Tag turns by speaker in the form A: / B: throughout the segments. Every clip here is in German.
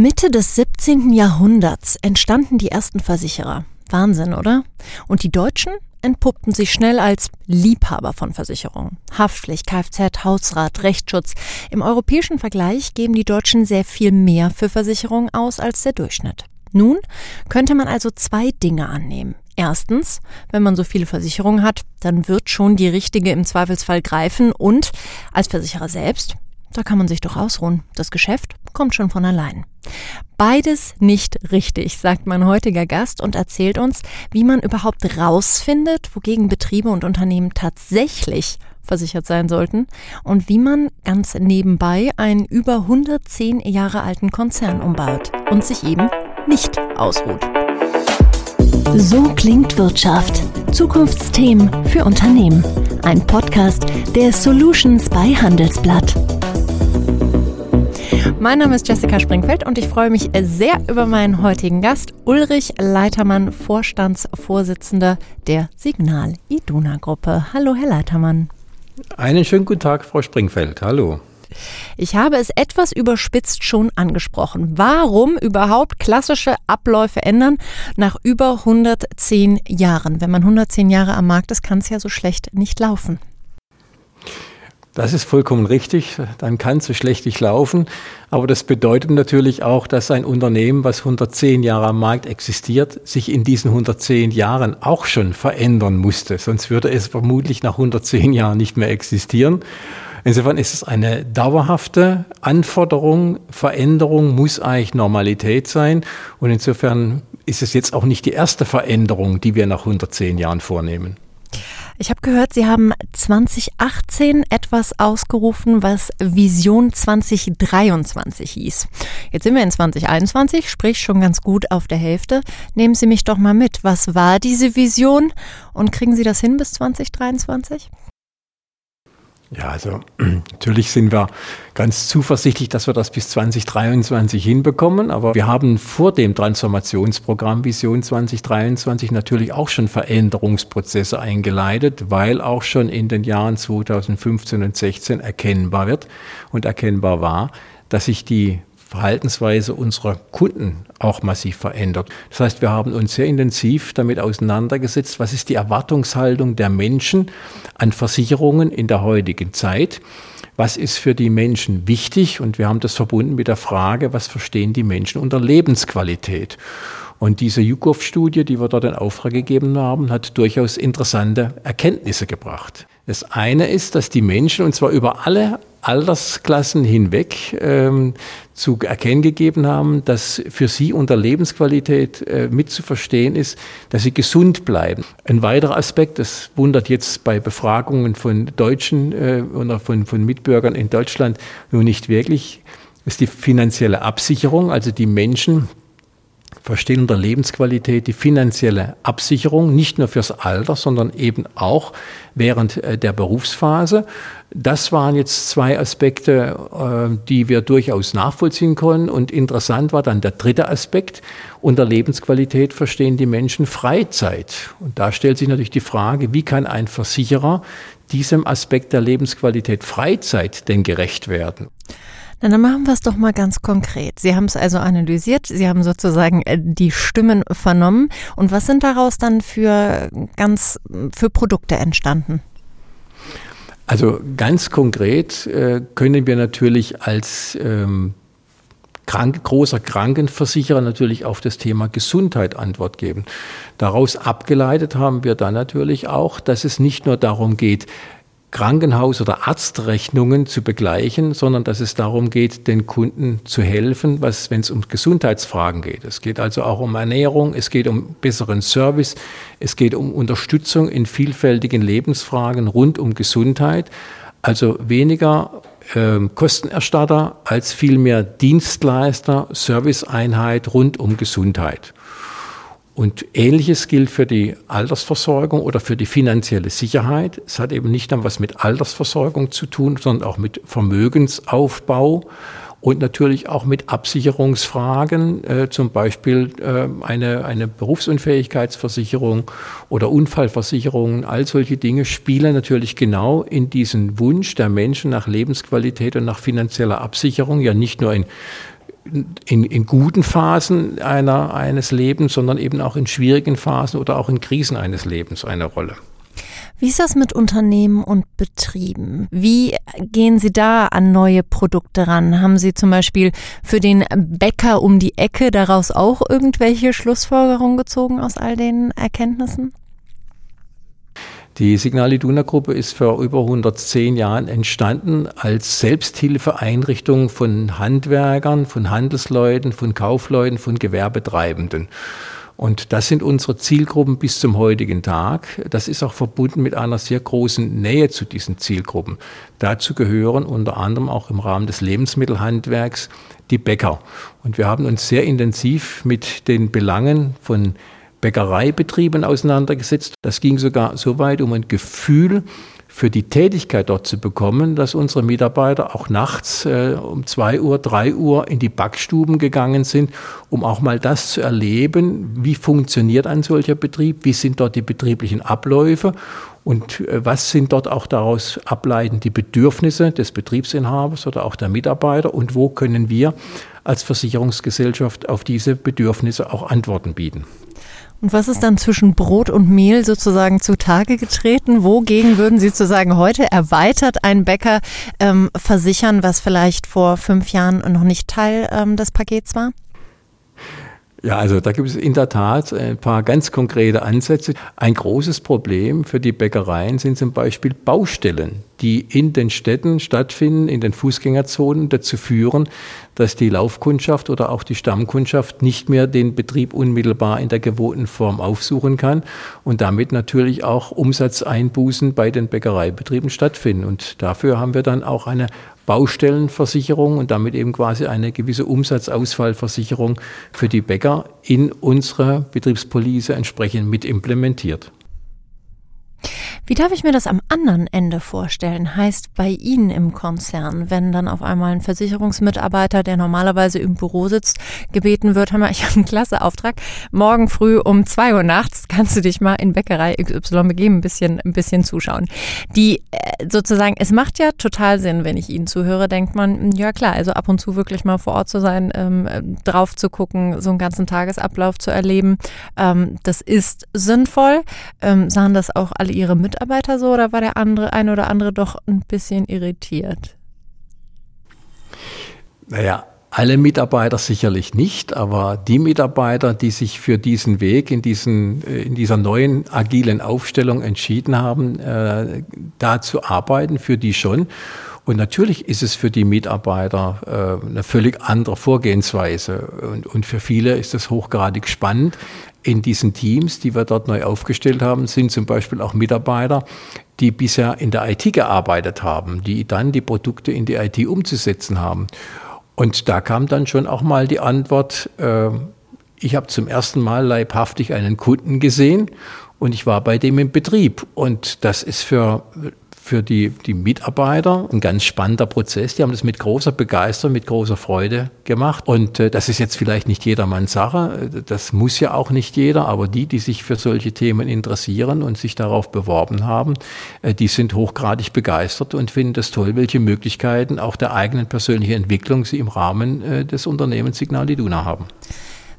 A: Mitte des 17. Jahrhunderts entstanden die ersten Versicherer. Wahnsinn, oder? Und die Deutschen entpuppten sich schnell als Liebhaber von Versicherungen. Haftpflicht, Kfz, Hausrat, Rechtsschutz. Im europäischen Vergleich geben die Deutschen sehr viel mehr für Versicherungen aus als der Durchschnitt. Nun könnte man also zwei Dinge annehmen. Erstens, wenn man so viele Versicherungen hat, dann wird schon die richtige im Zweifelsfall greifen und als Versicherer selbst, da kann man sich doch ausruhen. Das Geschäft kommt schon von allein. Beides nicht richtig, sagt mein heutiger Gast und erzählt uns, wie man überhaupt rausfindet, wogegen Betriebe und Unternehmen tatsächlich versichert sein sollten und wie man ganz nebenbei einen über 110 Jahre alten Konzern umbaut und sich eben nicht ausruht.
B: So klingt Wirtschaft. Zukunftsthemen für Unternehmen. Ein Podcast der Solutions bei Handelsblatt.
A: Mein Name ist Jessica Springfeld und ich freue mich sehr über meinen heutigen Gast, Ulrich Leitermann, Vorstandsvorsitzender der Signal Iduna Gruppe. Hallo, Herr Leitermann.
C: Einen schönen guten Tag, Frau Springfeld. Hallo.
A: Ich habe es etwas überspitzt schon angesprochen. Warum überhaupt klassische Abläufe ändern nach über 110 Jahren? Wenn man 110 Jahre am Markt ist, kann es ja so schlecht nicht laufen.
C: Das ist vollkommen richtig. Dann kann es so schlecht nicht laufen. Aber das bedeutet natürlich auch, dass ein Unternehmen, was 110 Jahre am Markt existiert, sich in diesen 110 Jahren auch schon verändern musste. Sonst würde es vermutlich nach 110 Jahren nicht mehr existieren. Insofern ist es eine dauerhafte Anforderung. Veränderung muss eigentlich Normalität sein. Und insofern ist es jetzt auch nicht die erste Veränderung, die wir nach 110 Jahren vornehmen.
A: Ich habe gehört, Sie haben 2018 etwas ausgerufen, was Vision 2023 hieß. Jetzt sind wir in 2021, sprich schon ganz gut auf der Hälfte. Nehmen Sie mich doch mal mit. Was war diese Vision und kriegen Sie das hin bis 2023?
C: Ja, also natürlich sind wir ganz zuversichtlich, dass wir das bis 2023 hinbekommen. Aber wir haben vor dem Transformationsprogramm Vision 2023 natürlich auch schon Veränderungsprozesse eingeleitet, weil auch schon in den Jahren 2015 und 16 erkennbar wird und erkennbar war, dass sich die Verhaltensweise unserer Kunden auch massiv verändert. Das heißt, wir haben uns sehr intensiv damit auseinandergesetzt, was ist die Erwartungshaltung der Menschen an Versicherungen in der heutigen Zeit. Was ist für die Menschen wichtig? Und wir haben das verbunden mit der Frage, was verstehen die Menschen unter Lebensqualität? Und diese YouGov-Studie, die wir dort in Auftrag gegeben haben, hat durchaus interessante Erkenntnisse gebracht. Das eine ist, dass die Menschen, und zwar über alle Altersklassen hinweg ähm, zu erkennen gegeben haben, dass für sie unter Lebensqualität äh, mit zu verstehen ist, dass sie gesund bleiben. Ein weiterer Aspekt, das wundert jetzt bei Befragungen von Deutschen äh, oder von, von Mitbürgern in Deutschland nur nicht wirklich, ist die finanzielle Absicherung, also die Menschen, verstehen unter Lebensqualität die finanzielle Absicherung, nicht nur fürs Alter, sondern eben auch während äh, der Berufsphase. Das waren jetzt zwei Aspekte, äh, die wir durchaus nachvollziehen können. Und interessant war dann der dritte Aspekt. Unter Lebensqualität verstehen die Menschen Freizeit. Und da stellt sich natürlich die Frage, wie kann ein Versicherer diesem Aspekt der Lebensqualität Freizeit denn gerecht werden?
A: Na, dann machen wir es doch mal ganz konkret. Sie haben es also analysiert, Sie haben sozusagen äh, die Stimmen vernommen. Und was sind daraus dann für ganz für Produkte entstanden?
C: Also ganz konkret äh, können wir natürlich als ähm, krank, großer Krankenversicherer natürlich auf das Thema Gesundheit Antwort geben. Daraus abgeleitet haben wir dann natürlich auch, dass es nicht nur darum geht, Krankenhaus- oder Arztrechnungen zu begleichen, sondern dass es darum geht, den Kunden zu helfen, was, wenn es um Gesundheitsfragen geht. Es geht also auch um Ernährung, es geht um besseren Service, es geht um Unterstützung in vielfältigen Lebensfragen rund um Gesundheit. Also weniger äh, Kostenerstatter als vielmehr Dienstleister, Serviceeinheit rund um Gesundheit. Und ähnliches gilt für die Altersversorgung oder für die finanzielle Sicherheit. Es hat eben nicht nur was mit Altersversorgung zu tun, sondern auch mit Vermögensaufbau und natürlich auch mit Absicherungsfragen, äh, zum Beispiel äh, eine, eine Berufsunfähigkeitsversicherung oder Unfallversicherungen. All solche Dinge spielen natürlich genau in diesen Wunsch der Menschen nach Lebensqualität und nach finanzieller Absicherung, ja nicht nur in in, in guten Phasen einer, eines Lebens, sondern eben auch in schwierigen Phasen oder auch in Krisen eines Lebens eine Rolle.
A: Wie ist das mit Unternehmen und Betrieben? Wie gehen Sie da an neue Produkte ran? Haben Sie zum Beispiel für den Bäcker um die Ecke daraus auch irgendwelche Schlussfolgerungen gezogen aus all den Erkenntnissen?
C: Die Signal Iduna Gruppe ist vor über 110 Jahren entstanden als Selbsthilfeeinrichtung von Handwerkern, von Handelsleuten, von Kaufleuten, von Gewerbetreibenden. Und das sind unsere Zielgruppen bis zum heutigen Tag. Das ist auch verbunden mit einer sehr großen Nähe zu diesen Zielgruppen. Dazu gehören unter anderem auch im Rahmen des Lebensmittelhandwerks die Bäcker. Und wir haben uns sehr intensiv mit den Belangen von Bäckereibetrieben auseinandergesetzt. Das ging sogar so weit, um ein Gefühl für die Tätigkeit dort zu bekommen, dass unsere Mitarbeiter auch nachts äh, um zwei Uhr, drei Uhr in die Backstuben gegangen sind, um auch mal das zu erleben, wie funktioniert ein solcher Betrieb, wie sind dort die betrieblichen Abläufe und äh, was sind dort auch daraus ableitend die Bedürfnisse des Betriebsinhabers oder auch der Mitarbeiter und wo können wir als Versicherungsgesellschaft auf diese Bedürfnisse auch Antworten bieten.
A: Und was ist dann zwischen Brot und Mehl sozusagen zutage getreten? Wogegen würden Sie zu sagen, heute erweitert ein Bäcker ähm, versichern, was vielleicht vor fünf Jahren noch nicht Teil ähm, des Pakets war?
C: Ja, also da gibt es in der Tat ein paar ganz konkrete Ansätze. Ein großes Problem für die Bäckereien sind zum Beispiel Baustellen, die in den Städten stattfinden, in den Fußgängerzonen, dazu führen, dass die Laufkundschaft oder auch die Stammkundschaft nicht mehr den Betrieb unmittelbar in der gewohnten Form aufsuchen kann und damit natürlich auch Umsatzeinbußen bei den Bäckereibetrieben stattfinden. Und dafür haben wir dann auch eine Baustellenversicherung und damit eben quasi eine gewisse Umsatzausfallversicherung für die Bäcker in unserer Betriebspolice entsprechend mit implementiert.
A: Wie darf ich mir das am anderen Ende vorstellen? Heißt bei Ihnen im Konzern, wenn dann auf einmal ein Versicherungsmitarbeiter, der normalerweise im Büro sitzt, gebeten wird, hör mal, ich habe einen klasse Auftrag, morgen früh um zwei Uhr nachts kannst du dich mal in Bäckerei XY begeben, ein bisschen, ein bisschen zuschauen. Die äh, sozusagen, es macht ja total Sinn, wenn ich Ihnen zuhöre, denkt man, ja klar, also ab und zu wirklich mal vor Ort zu sein, ähm, drauf zu gucken, so einen ganzen Tagesablauf zu erleben, ähm, das ist sinnvoll. Ähm, sahen das auch alle Ihre Mitarbeiter Mitarbeiter so oder war der andere, ein oder andere doch ein bisschen irritiert?
C: Naja, alle Mitarbeiter sicherlich nicht, aber die Mitarbeiter, die sich für diesen Weg in, diesen, äh, in dieser neuen agilen Aufstellung entschieden haben, äh, da zu arbeiten, für die schon. Und natürlich ist es für die Mitarbeiter äh, eine völlig andere Vorgehensweise. Und, und für viele ist es hochgradig spannend, in diesen Teams, die wir dort neu aufgestellt haben, sind zum Beispiel auch Mitarbeiter, die bisher in der IT gearbeitet haben, die dann die Produkte in die IT umzusetzen haben. Und da kam dann schon auch mal die Antwort, äh, ich habe zum ersten Mal leibhaftig einen Kunden gesehen und ich war bei dem im Betrieb. Und das ist für für die, die Mitarbeiter ein ganz spannender Prozess. Die haben das mit großer Begeisterung, mit großer Freude gemacht. Und äh, das ist jetzt vielleicht nicht jedermanns Sache. Das muss ja auch nicht jeder. Aber die, die sich für solche Themen interessieren und sich darauf beworben haben, äh, die sind hochgradig begeistert und finden das toll, welche Möglichkeiten auch der eigenen persönlichen Entwicklung sie im Rahmen äh, des Unternehmens Signal Iduna haben.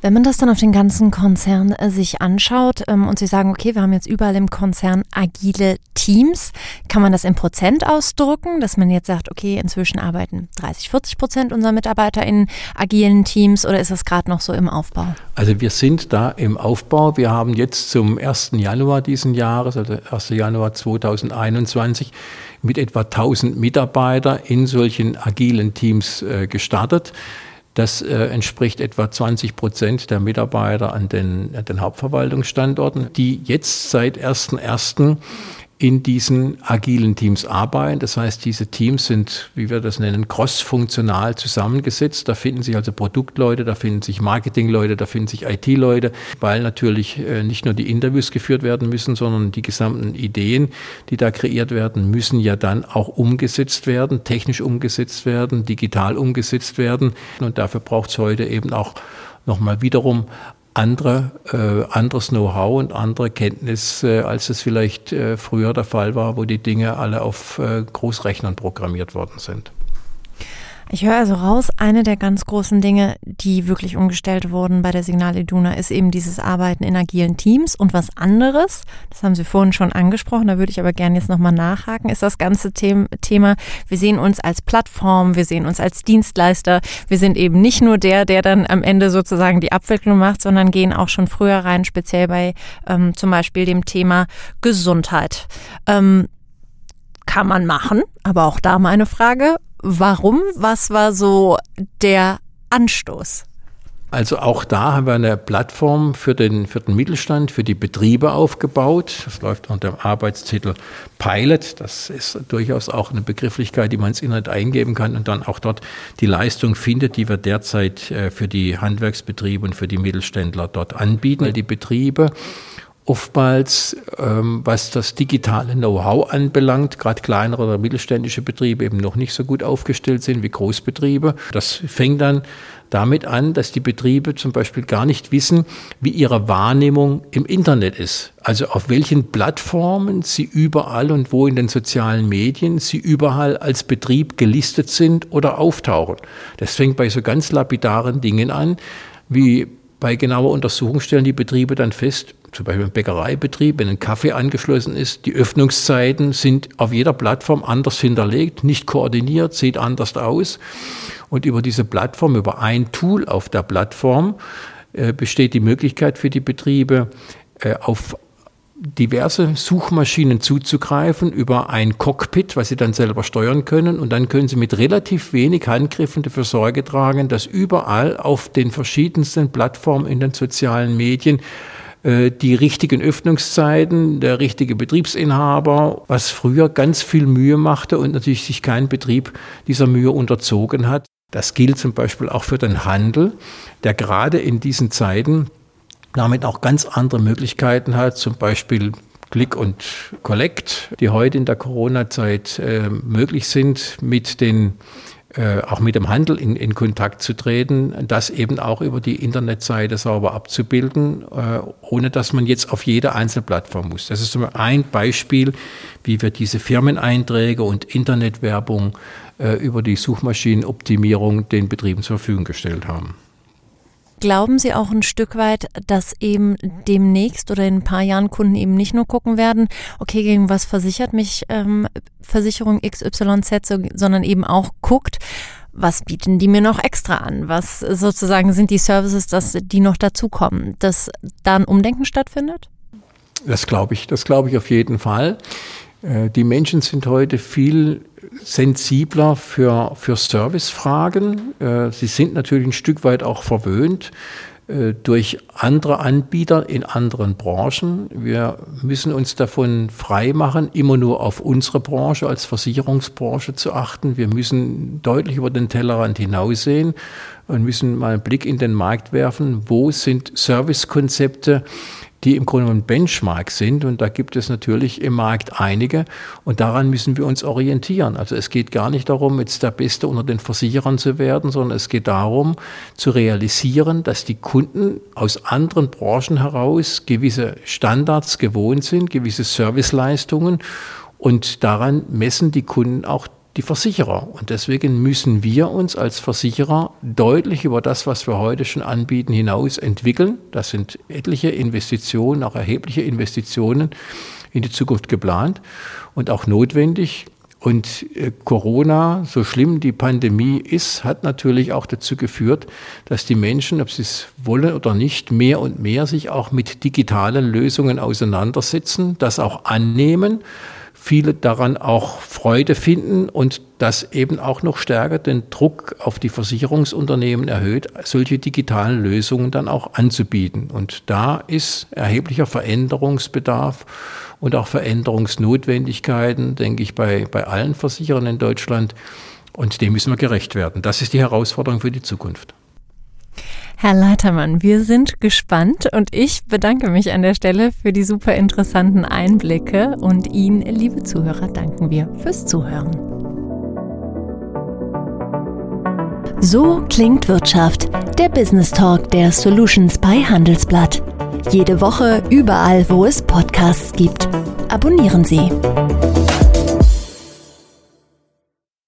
A: Wenn man das dann auf den ganzen Konzern äh, sich anschaut ähm, und Sie sagen, okay, wir haben jetzt überall im Konzern agile Teams, kann man das in Prozent ausdrücken, dass man jetzt sagt, okay, inzwischen arbeiten 30, 40 Prozent unserer Mitarbeiter in agilen Teams oder ist das gerade noch so im Aufbau?
C: Also wir sind da im Aufbau. Wir haben jetzt zum 1. Januar diesen Jahres, also 1. Januar 2021, mit etwa 1000 Mitarbeitern in solchen agilen Teams äh, gestartet. Das äh, entspricht etwa 20 Prozent der Mitarbeiter an den, an den Hauptverwaltungsstandorten, die jetzt seit 1.1 in diesen agilen Teams arbeiten. Das heißt, diese Teams sind, wie wir das nennen, cross-funktional zusammengesetzt. Da finden sich also Produktleute, da finden sich Marketingleute, da finden sich IT-Leute, weil natürlich äh, nicht nur die Interviews geführt werden müssen, sondern die gesamten Ideen, die da kreiert werden, müssen ja dann auch umgesetzt werden, technisch umgesetzt werden, digital umgesetzt werden. Und dafür braucht es heute eben auch nochmal wiederum andere, äh, anderes Know-how und andere Kenntnis, äh, als es vielleicht äh, früher der Fall war, wo die Dinge alle auf äh, Großrechnern programmiert worden sind.
A: Ich höre also raus, eine der ganz großen Dinge, die wirklich umgestellt wurden bei der Signal Iduna, ist eben dieses Arbeiten in agilen Teams. Und was anderes, das haben Sie vorhin schon angesprochen, da würde ich aber gerne jetzt nochmal nachhaken, ist das ganze Thema, wir sehen uns als Plattform, wir sehen uns als Dienstleister. Wir sind eben nicht nur der, der dann am Ende sozusagen die Abwicklung macht, sondern gehen auch schon früher rein, speziell bei ähm, zum Beispiel dem Thema Gesundheit. Ähm, kann man machen, aber auch da meine Frage, Warum? Was war so der Anstoß?
C: Also auch da haben wir eine Plattform für den, für den Mittelstand, für die Betriebe aufgebaut. Das läuft unter dem Arbeitstitel Pilot. Das ist durchaus auch eine Begrifflichkeit, die man ins Internet eingeben kann und dann auch dort die Leistung findet, die wir derzeit äh, für die Handwerksbetriebe und für die Mittelständler dort anbieten. Die Betriebe oftmals, ähm, was das digitale Know-how anbelangt, gerade kleinere oder mittelständische Betriebe eben noch nicht so gut aufgestellt sind wie Großbetriebe. Das fängt dann damit an, dass die Betriebe zum Beispiel gar nicht wissen, wie ihre Wahrnehmung im Internet ist. Also auf welchen Plattformen sie überall und wo in den sozialen Medien sie überall als Betrieb gelistet sind oder auftauchen. Das fängt bei so ganz lapidaren Dingen an, wie bei genauer Untersuchung stellen die Betriebe dann fest, zum Beispiel ein Bäckereibetrieb, wenn ein Kaffee angeschlossen ist, die Öffnungszeiten sind auf jeder Plattform anders hinterlegt, nicht koordiniert, sieht anders aus. Und über diese Plattform, über ein Tool auf der Plattform, äh, besteht die Möglichkeit für die Betriebe, äh, auf diverse Suchmaschinen zuzugreifen über ein Cockpit, was sie dann selber steuern können. Und dann können sie mit relativ wenig Handgriffen dafür Sorge tragen, dass überall auf den verschiedensten Plattformen in den sozialen Medien die richtigen Öffnungszeiten, der richtige Betriebsinhaber, was früher ganz viel Mühe machte und natürlich sich kein Betrieb dieser Mühe unterzogen hat. Das gilt zum Beispiel auch für den Handel, der gerade in diesen Zeiten damit auch ganz andere Möglichkeiten hat, zum Beispiel Click und Collect, die heute in der Corona-Zeit äh, möglich sind, mit den äh, auch mit dem Handel in, in, Kontakt zu treten, das eben auch über die Internetseite sauber abzubilden, äh, ohne dass man jetzt auf jede einzelne Plattform muss. Das ist ein Beispiel, wie wir diese Firmeneinträge und Internetwerbung äh, über die Suchmaschinenoptimierung den Betrieben zur Verfügung gestellt haben.
A: Glauben Sie auch ein Stück weit, dass eben demnächst oder in ein paar Jahren Kunden eben nicht nur gucken werden, okay, gegen was versichert mich ähm, Versicherung XYZ, sondern eben auch guckt, was bieten die mir noch extra an? Was sozusagen sind die Services, dass die noch dazukommen, dass da ein Umdenken stattfindet?
C: Das glaube ich, das glaube ich auf jeden Fall. Äh, die Menschen sind heute viel sensibler für, für Servicefragen. Äh, sie sind natürlich ein Stück weit auch verwöhnt äh, durch andere Anbieter in anderen Branchen. Wir müssen uns davon freimachen, immer nur auf unsere Branche als Versicherungsbranche zu achten. Wir müssen deutlich über den Tellerrand hinaussehen und müssen mal einen Blick in den Markt werfen. Wo sind Servicekonzepte, die im Grunde ein Benchmark sind. Und da gibt es natürlich im Markt einige. Und daran müssen wir uns orientieren. Also es geht gar nicht darum, jetzt der Beste unter den Versicherern zu werden, sondern es geht darum, zu realisieren, dass die Kunden aus anderen Branchen heraus gewisse Standards gewohnt sind, gewisse Serviceleistungen. Und daran messen die Kunden auch die Versicherer. Und deswegen müssen wir uns als Versicherer deutlich über das, was wir heute schon anbieten, hinaus entwickeln. Das sind etliche Investitionen, auch erhebliche Investitionen in die Zukunft geplant und auch notwendig. Und äh, Corona, so schlimm die Pandemie ist, hat natürlich auch dazu geführt, dass die Menschen, ob sie es wollen oder nicht, mehr und mehr sich auch mit digitalen Lösungen auseinandersetzen, das auch annehmen viele daran auch Freude finden und das eben auch noch stärker den Druck auf die Versicherungsunternehmen erhöht, solche digitalen Lösungen dann auch anzubieten. Und da ist erheblicher Veränderungsbedarf und auch Veränderungsnotwendigkeiten, denke ich, bei, bei allen Versicherern in Deutschland. Und dem müssen wir gerecht werden. Das ist die Herausforderung für die Zukunft.
A: Herr Leitermann, wir sind gespannt und ich bedanke mich an der Stelle für die super interessanten Einblicke und Ihnen, liebe Zuhörer, danken wir fürs Zuhören.
B: So klingt Wirtschaft, der Business Talk der Solutions bei Handelsblatt. Jede Woche überall, wo es Podcasts gibt. Abonnieren Sie.